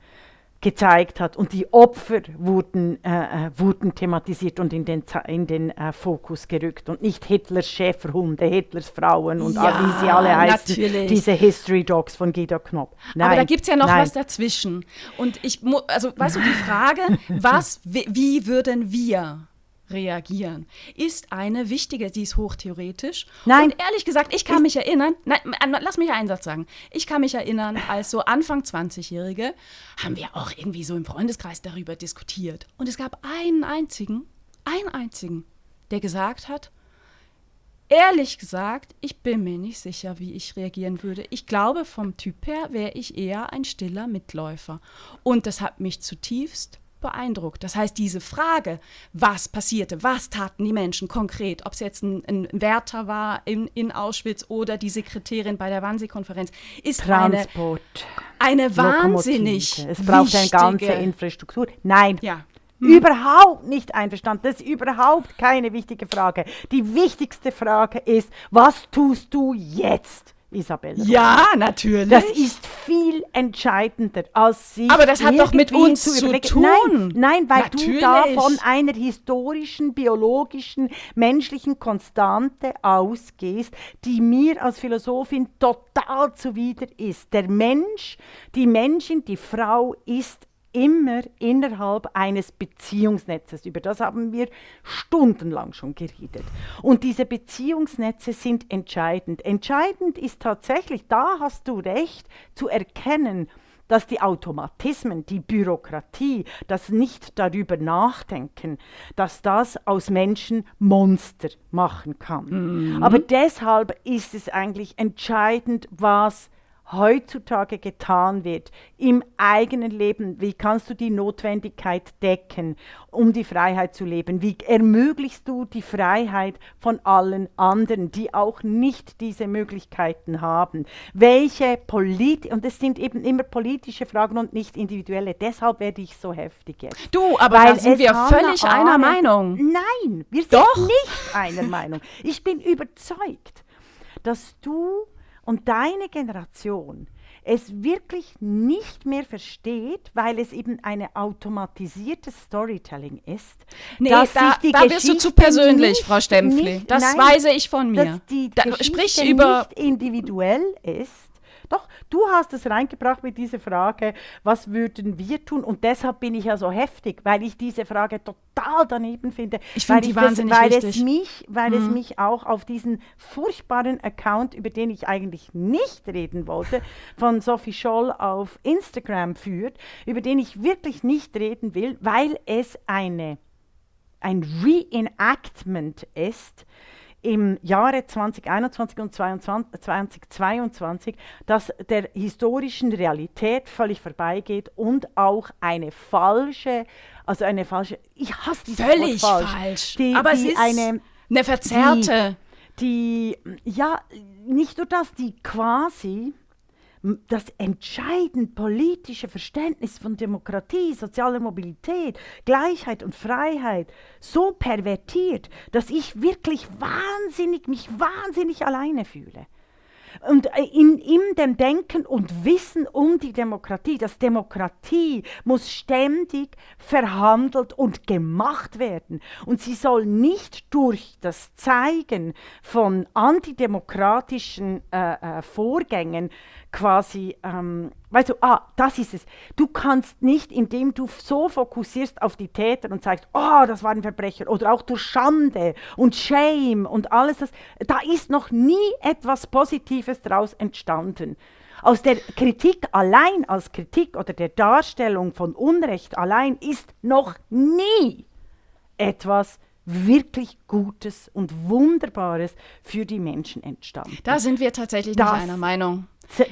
gezeigt hat und die Opfer wurden, äh, äh, wurden thematisiert und in den, in den äh, Fokus gerückt und nicht Hitlers Schäferhunde, Hitlers Frauen und Ja, all- wie sie alle heißen, natürlich. diese History Dogs von Guido Knopp. Nein, Aber da gibt es ja noch nein. was dazwischen. Und ich, also weißt du, die Frage, was, wie würden wir reagieren, ist eine wichtige, die ist hochtheoretisch. Nein. Und ehrlich gesagt, ich kann mich erinnern, nein, m- lass mich einen Satz sagen. Ich kann mich erinnern, als so Anfang 20-Jährige haben wir auch irgendwie so im Freundeskreis darüber diskutiert. Und es gab einen einzigen, einen einzigen, der gesagt hat, Ehrlich gesagt, ich bin mir nicht sicher, wie ich reagieren würde. Ich glaube, vom Typ her wäre ich eher ein stiller Mitläufer. Und das hat mich zutiefst beeindruckt. Das heißt, diese Frage, was passierte, was taten die Menschen konkret, ob es jetzt ein, ein Wärter war in, in Auschwitz oder die Sekretärin bei der Wannsee-Konferenz, ist eine, Transport, eine wahnsinnig Lokomotive. Es braucht eine ganze Infrastruktur. Nein, Ja. Überhaupt nicht einverstanden. Das ist überhaupt keine wichtige Frage. Die wichtigste Frage ist, was tust du jetzt, Isabella? Ja, natürlich. Das ist viel entscheidender, als sich Aber das hat doch mit uns zu überlegen- tun. Nein, nein weil Natürlich. du da von einer historischen, biologischen, menschlichen Konstante ausgehst, die mir als Philosophin total zuwider ist. Der Mensch, die Menschin, die Frau ist immer innerhalb eines Beziehungsnetzes. Über das haben wir stundenlang schon geredet. Und diese Beziehungsnetze sind entscheidend. Entscheidend ist tatsächlich, da hast du recht, zu erkennen, dass die Automatismen, die Bürokratie, das nicht darüber nachdenken, dass das aus Menschen Monster machen kann. Aber deshalb ist es eigentlich entscheidend, was heutzutage getan wird im eigenen Leben, wie kannst du die Notwendigkeit decken, um die Freiheit zu leben? Wie ermöglichst du die Freiheit von allen anderen, die auch nicht diese Möglichkeiten haben? Welche Polit und es sind eben immer politische Fragen und nicht individuelle. Deshalb werde ich so heftig jetzt. Du, aber Weil da sind wir völlig einer Meinung. Nein, wir sind Doch. nicht einer Meinung. Ich bin überzeugt, dass du und deine Generation es wirklich nicht mehr versteht, weil es eben eine automatisiertes Storytelling ist. Nee, da, da wirst du zu persönlich, nicht- Frau Stempfli. nicht- das nein, weise ich von mir. Dass die Da, Geschichte sprich über. nicht individuell ist. Doch, du hast es reingebracht mit dieser Frage, was würden wir tun? Und deshalb bin ich ja so heftig, weil ich diese Frage total daneben finde. Ich finde weil die das- wahnsinnig weil wichtig. Es mich, weil es mich auch auf diesen furchtbaren Account, über den ich eigentlich nicht reden wollte, von Sophie Scholl auf Instagram führt, über den ich wirklich nicht reden will, weil es eine ein Reenactment ist im Jahre 2021 und 22 2022, das der historischen Realität völlig vorbeigeht und auch eine falsche, also eine falsche, ich hasse dieses Völlig Wort falsch. falsch, die, aber die es ist eine, eine verzerrte. die, ja, nicht nur das, die quasi das entscheidend politische Verständnis von Demokratie, sozialer Mobilität, Gleichheit und Freiheit so pervertiert, dass ich wirklich wahnsinnig, mich wahnsinnig alleine fühle. Und äh, in, in dem Denken und Wissen um die Demokratie, dass Demokratie muss ständig verhandelt und gemacht werden. Und sie soll nicht durch das Zeigen von antidemokratischen äh, äh, Vorgängen quasi, ähm, weißt du, ah, das ist es. Du kannst nicht, indem du so fokussierst auf die Täter und sagst, oh, das war ein Verbrecher, oder auch durch Schande und Shame und alles das, da ist noch nie etwas Positives daraus entstanden. Aus der Kritik allein als Kritik oder der Darstellung von Unrecht allein ist noch nie etwas wirklich Gutes und Wunderbares für die Menschen entstanden. Da sind wir tatsächlich das, nicht einer Meinung.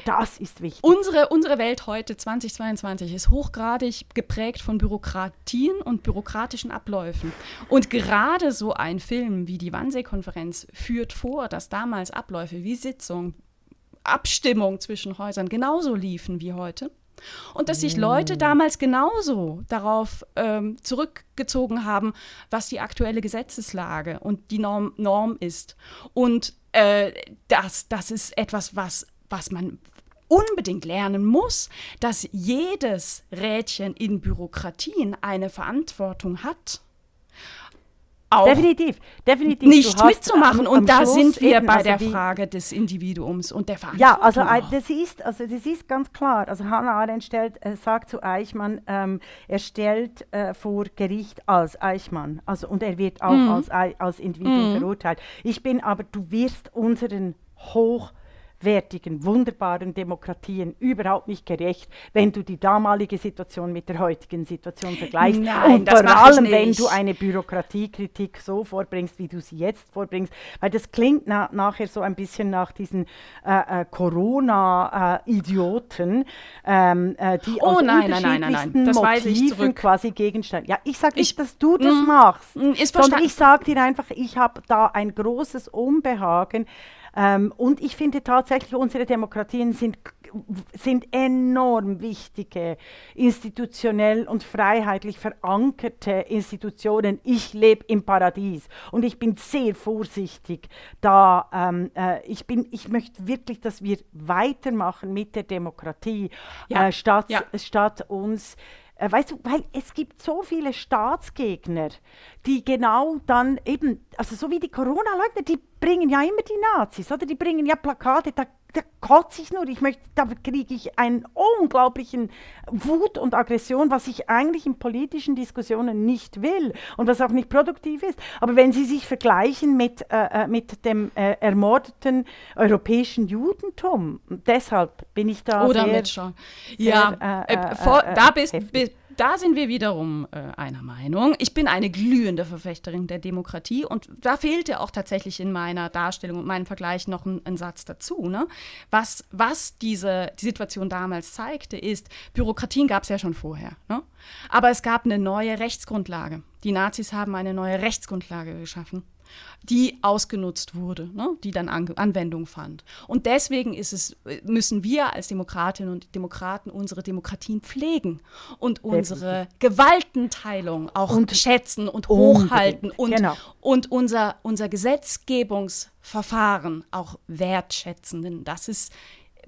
Das ist wichtig. Unsere, unsere Welt heute, 2022, ist hochgradig geprägt von Bürokratien und bürokratischen Abläufen. Und gerade so ein Film wie die Wannsee-Konferenz führt vor, dass damals Abläufe wie Sitzung, Abstimmung zwischen Häusern genauso liefen wie heute. Und dass sich Leute mm. damals genauso darauf ähm, zurückgezogen haben, was die aktuelle Gesetzeslage und die Norm, Norm ist. Und äh, das, das ist etwas, was was man unbedingt lernen muss, dass jedes Rädchen in Bürokratien eine Verantwortung hat. Auch definitiv, definitiv. Nicht mitzumachen. Am, am und da Schluss sind wir eben, bei also der Frage des Individuums und der Verantwortung. Ja, also auch. das ist, also das ist ganz klar. Also Hannah Arendt stellt, äh, sagt zu Eichmann, ähm, er stellt äh, vor Gericht als Eichmann. Also, und er wird auch mhm. als, als Individuum mhm. verurteilt. Ich bin aber, du wirst unseren hoch wertigen, wunderbaren Demokratien überhaupt nicht gerecht, wenn du die damalige Situation mit der heutigen Situation vergleichst. Nein, und vor allem, wenn du eine Bürokratiekritik so vorbringst, wie du sie jetzt vorbringst, weil das klingt na nachher so ein bisschen nach diesen äh, äh, Corona-Idioten, ähm, äh, die oh, aus nein, unterschiedlichsten nein, nein, Motiven quasi Gegenstand. Ja, ich sage nicht, dass du das mm, machst, mm, sondern ich sage dir einfach, ich habe da ein großes Unbehagen, ähm, und ich finde tatsächlich, unsere Demokratien sind, sind enorm wichtige, institutionell und freiheitlich verankerte Institutionen. Ich lebe im Paradies und ich bin sehr vorsichtig da. Ähm, äh, ich, bin, ich möchte wirklich, dass wir weitermachen mit der Demokratie, ja. äh, statt, ja. statt uns äh, weißt du, weil es gibt so viele Staatsgegner, die genau dann eben, also so wie die Corona-Leugner, die bringen ja immer die Nazis, oder? Die bringen ja Plakate, da, da kotze ich nur. Ich möchte, da kriege ich einen unglaublichen Wut und Aggression, was ich eigentlich in politischen Diskussionen nicht will und was auch nicht produktiv ist. Aber wenn Sie sich vergleichen mit, äh, äh mit dem äh, ermordeten europäischen Judentum, deshalb bin ich da Oder sehr, mit schon. Ja, sehr, äh, äh, vor, äh, da bist, bist da sind wir wiederum äh, einer Meinung. Ich bin eine glühende Verfechterin der Demokratie und da fehlte auch tatsächlich in meiner Darstellung und meinem Vergleich noch ein, ein Satz dazu. Ne? Was, was diese die Situation damals zeigte, ist, Bürokratien gab es ja schon vorher. Ne? Aber es gab eine neue Rechtsgrundlage. Die Nazis haben eine neue Rechtsgrundlage geschaffen die ausgenutzt wurde, ne, die dann An Anwendung fand. Und deswegen ist es, müssen wir als Demokratinnen und Demokraten unsere Demokratien pflegen und unsere Gewaltenteilung auch und schätzen und hochhalten und, genau. und unser, unser Gesetzgebungsverfahren auch wertschätzen. Denn das ist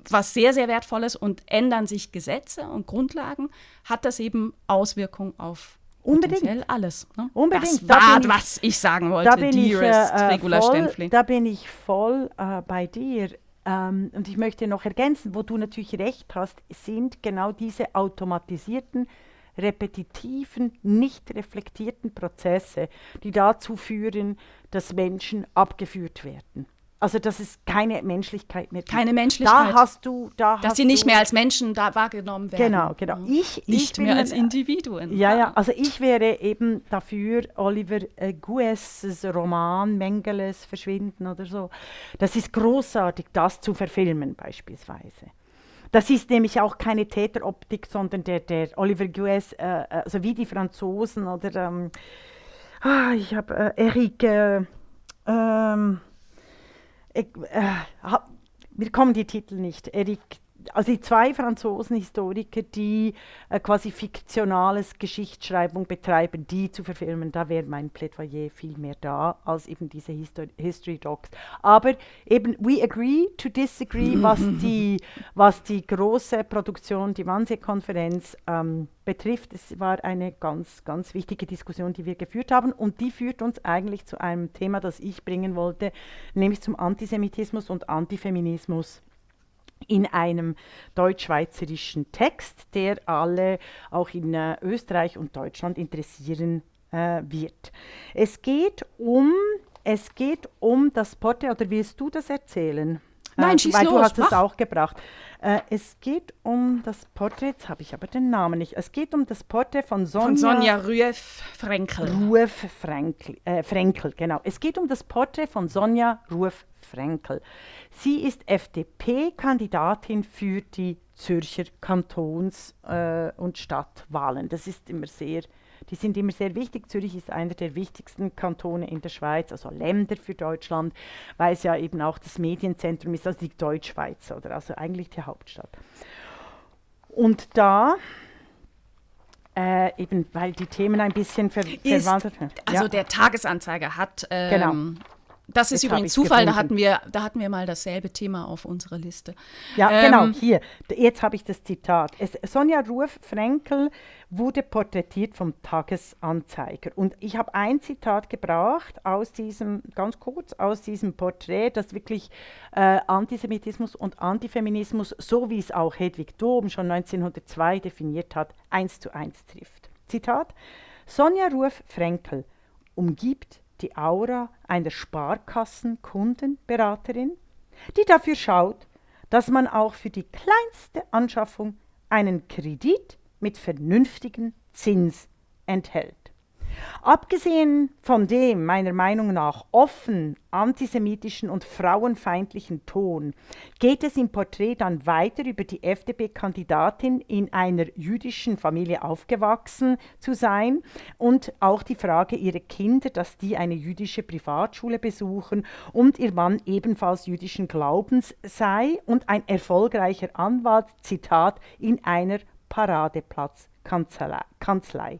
was sehr, sehr wertvolles und ändern sich Gesetze und Grundlagen, hat das eben Auswirkungen auf Unbedingt. alles. Ne? Unbedingt. Das war, ich, was ich sagen wollte, da bin dearest ich, äh, Regula voll, Da bin ich voll äh, bei dir. Ähm, und ich möchte noch ergänzen, wo du natürlich recht hast, sind genau diese automatisierten, repetitiven, nicht reflektierten Prozesse, die dazu führen, dass Menschen abgeführt werden. Also dass es keine Menschlichkeit mehr gibt. Keine Menschlichkeit. Da hast du, da dass sie nicht mehr als Menschen da wahrgenommen werden. Genau, genau. Ich, nicht ich mehr als Individuen. Ja, ja. Also ich wäre eben dafür Oliver äh, Gues Roman Mengeles Verschwinden oder so. Das ist großartig, das zu verfilmen beispielsweise. Das ist nämlich auch keine Täteroptik, sondern der, der Oliver Gues, äh, äh also wie die Franzosen oder ähm, ah, ich habe äh, Eric. Äh, ähm, ich, äh, mir kommen die Titel nicht. Eric also die zwei Franzosen Historiker, die äh, quasi fiktionales Geschichtsschreibung betreiben, die zu verfilmen, da wäre mein Plädoyer viel mehr da als eben diese Histo History Docs. Aber eben, we agree to disagree, was die, was die große Produktion, die Wannsee-Konferenz ähm, betrifft. Es war eine ganz, ganz wichtige Diskussion, die wir geführt haben und die führt uns eigentlich zu einem Thema, das ich bringen wollte, nämlich zum Antisemitismus und Antifeminismus in einem deutsch-schweizerischen Text, der alle auch in äh, Österreich und Deutschland interessieren äh, wird. Es geht um es geht um das Porträt, oder willst du das erzählen? Nein, äh, schieß Weil los, du hast es mach. auch gebracht. Äh, es geht um das Porträt, jetzt habe ich aber den Namen nicht. Es geht um das Porträt von Sonja, Von Sonja Rüef Frenkel. Ruef Frenkel, äh, Frenkel, genau. Es geht um das Porträt von Sonja Ruef Frenkel. Sie ist FDP-Kandidatin für die Zürcher Kantons- äh, und Stadtwahlen. Das ist immer sehr, die sind immer sehr wichtig. Zürich ist einer der wichtigsten Kantone in der Schweiz, also Länder für Deutschland, weil es ja eben auch das Medienzentrum ist, also die Deutschschweiz, oder also eigentlich die Hauptstadt. Und da äh, eben, weil die Themen ein bisschen ver Ist, verwandelt sind. also Ja. der Tagesanzeiger hat. Ähm, Genau. Das ist Jetzt übrigens Zufall, da hatten, wir, da hatten wir mal dasselbe Thema auf unserer Liste. Ja, Ähm, genau, hier. Jetzt habe ich das Zitat. Es, Sonja Ruf Frenkel wurde porträtiert vom Tagesanzeiger. Und ich habe ein Zitat gebracht aus diesem, ganz kurz, aus diesem Porträt, das wirklich äh, Antisemitismus und Antifeminismus, so wie es auch Hedwig Dohm schon 1902 definiert hat, eins zu eins trifft. Zitat: Sonja Ruf Frenkel umgibt die Aura einer Sparkassenkundenberaterin, die dafür schaut, dass man auch für die kleinste Anschaffung einen Kredit mit vernünftigen Zins enthält. Abgesehen von dem meiner Meinung nach offen antisemitischen und frauenfeindlichen Ton geht es im Porträt dann weiter über die FDP-Kandidatin in einer jüdischen Familie aufgewachsen zu sein und auch die Frage ihrer Kinder, dass die eine jüdische Privatschule besuchen und ihr Mann ebenfalls jüdischen Glaubens sei und ein erfolgreicher Anwalt, Zitat, in einer Paradeplatzkanzlei.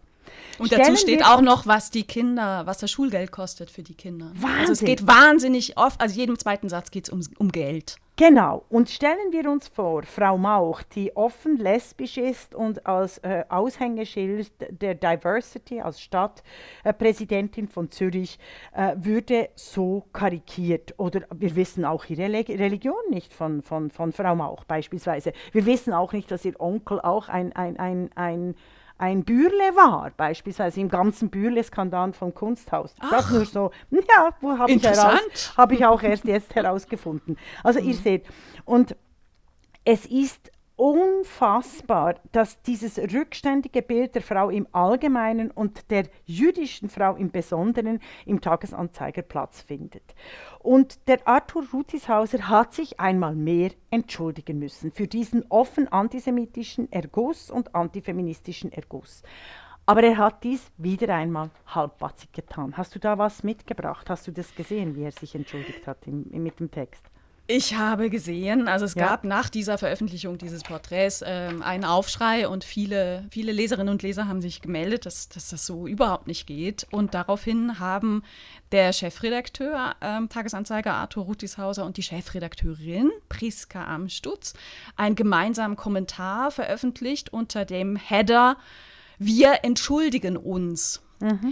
Und dazu Stellen steht wir auch noch, was die Kinder, was das Schulgeld kostet für die Kinder. Also es Wahnsinn. geht wahnsinnig oft, also jedem zweiten Satz geht es um, um Geld. Genau. Und stellen wir uns vor, Frau Mauch, die offen lesbisch ist und als äh, Aushängeschild der Diversity als Stadtpräsidentin von Zürich äh, würde so karikiert. Oder wir wissen auch ihre Le Religion nicht von, von, von Frau Mauch beispielsweise. Wir wissen auch nicht, dass ihr Onkel auch ein, ein, ein, ein ein Bürle war, beispielsweise im ganzen Bürle-Skandal vom Kunsthaus. Das nur so, ja, wo habe ich, heraus, habe ich auch erst jetzt herausgefunden. Also ihr seht, und es ist unfassbar, dass dieses rückständige Bild der Frau im Allgemeinen und der jüdischen Frau im Besonderen im Tagesanzeiger Platz findet. Und der Arthur Rutishauser hat sich einmal mehr entschuldigen müssen für diesen offen antisemitischen Erguss und antifeministischen Erguss. Aber er hat dies wieder einmal halbpatzig getan. Hast du da was mitgebracht? Hast du das gesehen, wie er sich entschuldigt hat im, im, mit dem Text? Ich habe gesehen, also es Ja. gab nach dieser Veröffentlichung dieses Porträts ähm, einen Aufschrei und viele, viele Leserinnen und Leser haben sich gemeldet, dass, dass das so überhaupt nicht geht. Und daraufhin haben der Chefredakteur ähm, Tagesanzeiger Arthur Rutishauser und die Chefredakteurin Priska Amstutz einen gemeinsamen Kommentar veröffentlicht unter dem Header Wir entschuldigen uns.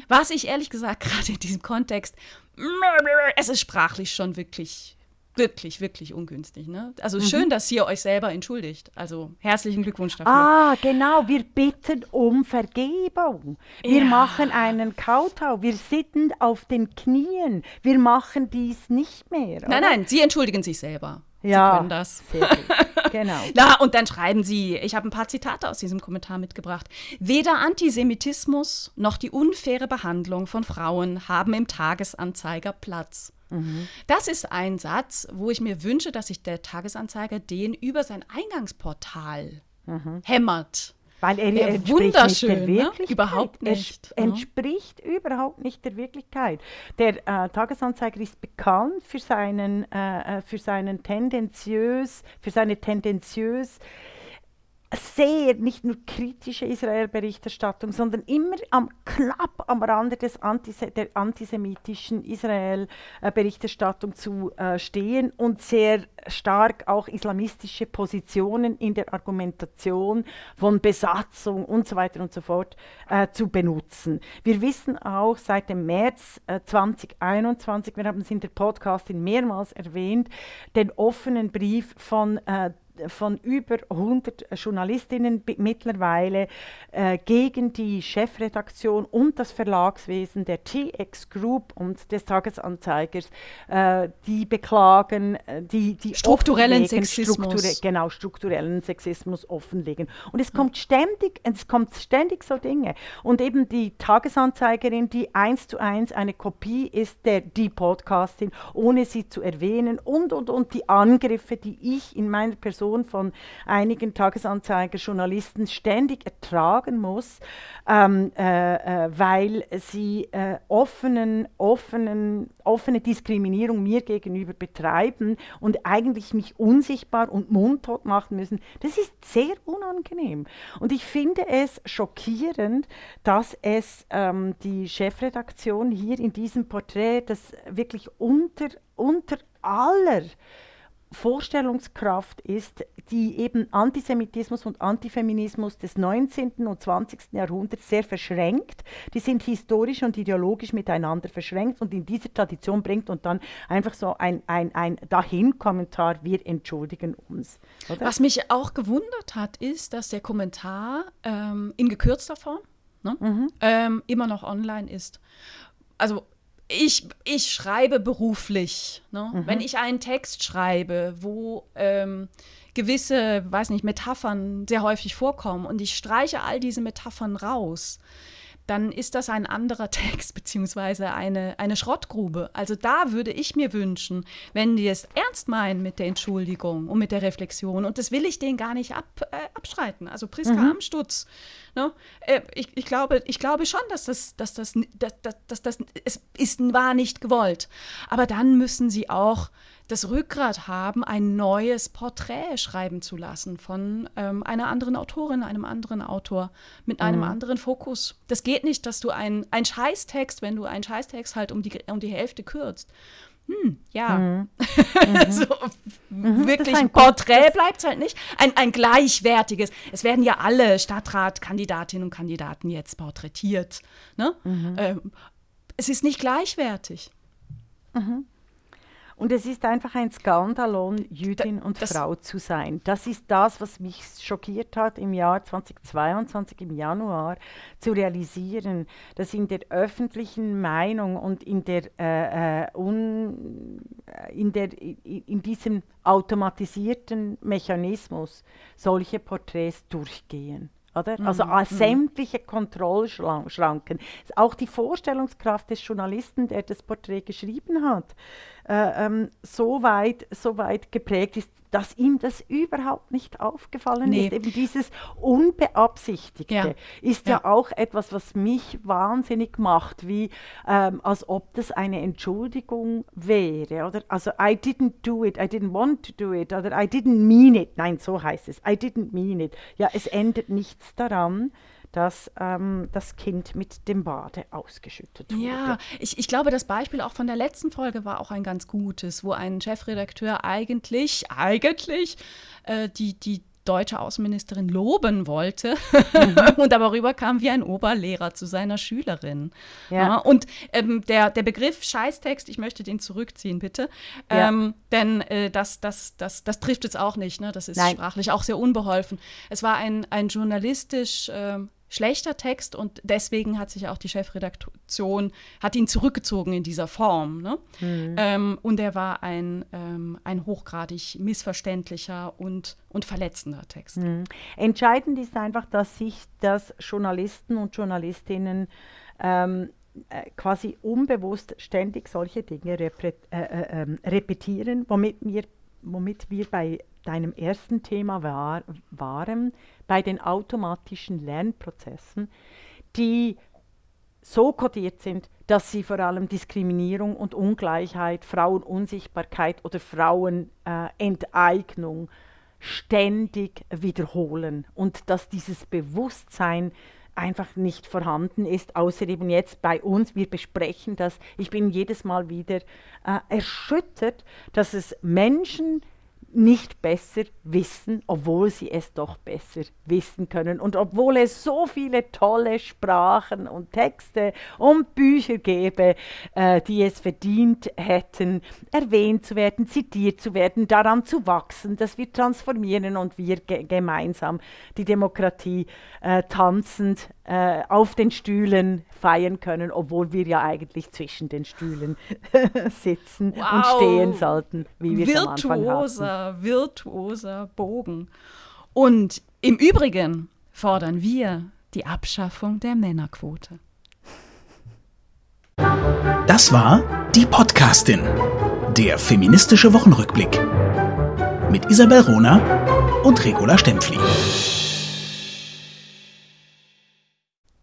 Was ich ehrlich gesagt gerade in diesem Kontext, es ist sprachlich schon wirklich wirklich, wirklich ungünstig. Ne? Also schön, dass ihr euch selber entschuldigt. Also herzlichen Glückwunsch dafür. Ah, genau, wir bitten um Vergebung. Wir Ja. machen einen Kautau, wir sitzen auf den Knien. Wir machen dies nicht mehr. nein, oder? nein, sie entschuldigen sich selber. ja, Sie können das. Genau. Na, und dann schreiben sie, ich habe ein paar Zitate aus diesem Kommentar mitgebracht. Weder Antisemitismus noch die unfaire Behandlung von Frauen haben im Tagesanzeiger Platz. Das ist ein Satz, wo ich mir wünsche, dass sich der Tagesanzeiger den über sein Eingangsportal hämmert. Weil er Ja, entspricht wunderschön, nicht der ne? Überhaupt Er nicht, ja. entspricht überhaupt nicht der Wirklichkeit. Der äh, Tagesanzeiger ist bekannt für seinen, äh, äh, für seinen tendenziös, für seine tendenziös sehr nicht nur kritische Israel-Berichterstattung, sondern immer am knapp am Rande des Antise der antisemitischen Israel-Berichterstattung zu äh, stehen und sehr stark auch islamistische Positionen in der Argumentation von Besatzung und so weiter und so fort äh, zu benutzen. Wir wissen auch seit dem März äh, 2021, wir haben es in der Podcastin mehrmals erwähnt, den offenen Brief von äh, von über 100 Journalistinnen mittlerweile äh, gegen die Chefredaktion und das Verlagswesen der TX Group und des Tagesanzeigers, äh, die beklagen, äh, die, die Strukturellen Sexismus. genau, strukturellen Sexismus offenlegen. Und es kommt ständig, es kommt ständig so Dinge. Und eben die Tagesanzeigerin, die eins zu eins eine Kopie ist der die Podcastin, ohne sie zu erwähnen und und und die Angriffe, die ich in meiner Person von einigen Tagesanzeiger-Journalisten ständig ertragen muss, ähm, äh, äh, weil sie äh, offenen, offenen, offene Diskriminierung mir gegenüber betreiben und eigentlich mich unsichtbar und mundtot machen müssen. Das ist sehr unangenehm. Und ich finde es schockierend, dass es ähm, die Chefredaktion hier in diesem Porträt, das wirklich unter, unter aller Vorstellungskraft ist, die eben Antisemitismus und Antifeminismus des 19. und 20. Jahrhunderts sehr verschränkt. Die sind historisch und ideologisch miteinander verschränkt und in dieser Tradition bringt und dann einfach so ein, ein, ein Dahin-Kommentar, wir entschuldigen uns. Oder? Was mich auch gewundert hat, ist, dass der Kommentar ähm, in gekürzter Form ne, ähm, immer noch online ist. Also ich, ich schreibe beruflich. Ne? Wenn ich einen Text schreibe, wo ähm, gewisse, weiß nicht, Metaphern sehr häufig vorkommen und ich streiche all diese Metaphern raus, dann ist das ein anderer Text beziehungsweise eine, eine Schrottgrube. Also da würde ich mir wünschen, wenn die es ernst meinen mit der Entschuldigung und mit der Reflexion, und das will ich denen gar nicht ab, äh, abstreiten. Also Priska Amstutz, ne? äh, ich, ich, glaube, ich glaube schon, dass das, dass das, dass, dass, dass das es ist, war nicht gewollt. Aber dann müssen sie auch das Rückgrat haben, ein neues Porträt schreiben zu lassen von ähm, einer anderen Autorin, einem anderen Autor mit einem anderen Fokus. Das geht nicht, dass du einen Scheißtext, wenn du einen Scheißtext halt um die, um die Hälfte kürzt. Hm, ja. so, wirklich ein Porträt bleibt es halt nicht. Ein, ein gleichwertiges. Es werden ja alle Stadtratkandidatinnen und Kandidaten jetzt porträtiert. Ne? Ähm, es ist nicht gleichwertig. Und es ist einfach ein Skandalon, Jüdin Da- und Frau zu sein. Das ist das, was mich schockiert hat im Jahr 2022, im Januar, zu realisieren, dass in der öffentlichen Meinung und in, der, äh, äh, un, äh, in, der, in diesem automatisierten Mechanismus solche Porträts durchgehen. Oder? Also äh, sämtliche Kontrollschranken. Auch die Vorstellungskraft des Journalisten, der das Porträt geschrieben hat, äh, ähm, so, weit, so weit geprägt ist, dass ihm das überhaupt nicht aufgefallen Nee. ist. Eben dieses Unbeabsichtigte Ja. ist ja. auch etwas, was mich wahnsinnig macht, wie ähm, als ob das eine Entschuldigung wäre. Oder? Also I didn't do it, I didn't want to do it oder I didn't mean it. Nein, so heißt es. I didn't mean it. Ja, es ändert nichts daran, dass ähm, das Kind mit dem Bade ausgeschüttet wurde. Ja, ich, ich glaube, das Beispiel auch von der letzten Folge war auch ein ganz gutes, wo ein Chefredakteur eigentlich, eigentlich äh, die, die deutsche Außenministerin loben wollte und aber rüberkam wie ein Oberlehrer zu seiner Schülerin. Ja. und ähm, der, der Begriff Scheißtext, ich möchte den zurückziehen, bitte. Ja. Ähm, denn äh, das, das, das, das trifft es auch nicht. Ne? Das ist Nein. sprachlich auch sehr unbeholfen. Es war ein, ein journalistisch ähm, schlechter Text und deswegen hat sich auch die Chefredaktion, hat ihn zurückgezogen in dieser Form. Ne? Ähm, und er war ein, ähm, ein hochgradig missverständlicher und, und verletzender Text. Mhm. Entscheidend ist einfach, dass sich das Journalisten und Journalistinnen ähm, äh, quasi unbewusst ständig solche Dinge äh, äh, ähm, repetieren, womit wir womit wir bei deinem ersten Thema war, waren, bei den automatischen Lernprozessen, die so kodiert sind, dass sie vor allem Diskriminierung und Ungleichheit, Frauenunsichtbarkeit oder Frauenenteignung äh, ständig wiederholen. Und dass dieses Bewusstsein einfach nicht vorhanden ist, außer eben jetzt bei uns. Wir besprechen das. Ich bin jedes Mal wieder äh, erschüttert, dass es Menschen nicht besser wissen, obwohl sie es doch besser wissen können. Und obwohl es so viele tolle Sprachen und Texte und Bücher gäbe, äh, die es verdient hätten, erwähnt zu werden, zitiert zu werden, daran zu wachsen, dass wir transformieren und wir ge gemeinsam die Demokratie äh, tanzend äh, auf den Stühlen feiern können, obwohl wir ja eigentlich zwischen den Stühlen sitzen wow. und stehen sollten, wie wir es am Anfang hatten. virtuoser Bogen. Und im Übrigen fordern wir die Abschaffung der Männerquote. Das war die Podcastin, der feministische Wochenrückblick mit Isabel Rona und Regula Stempfli.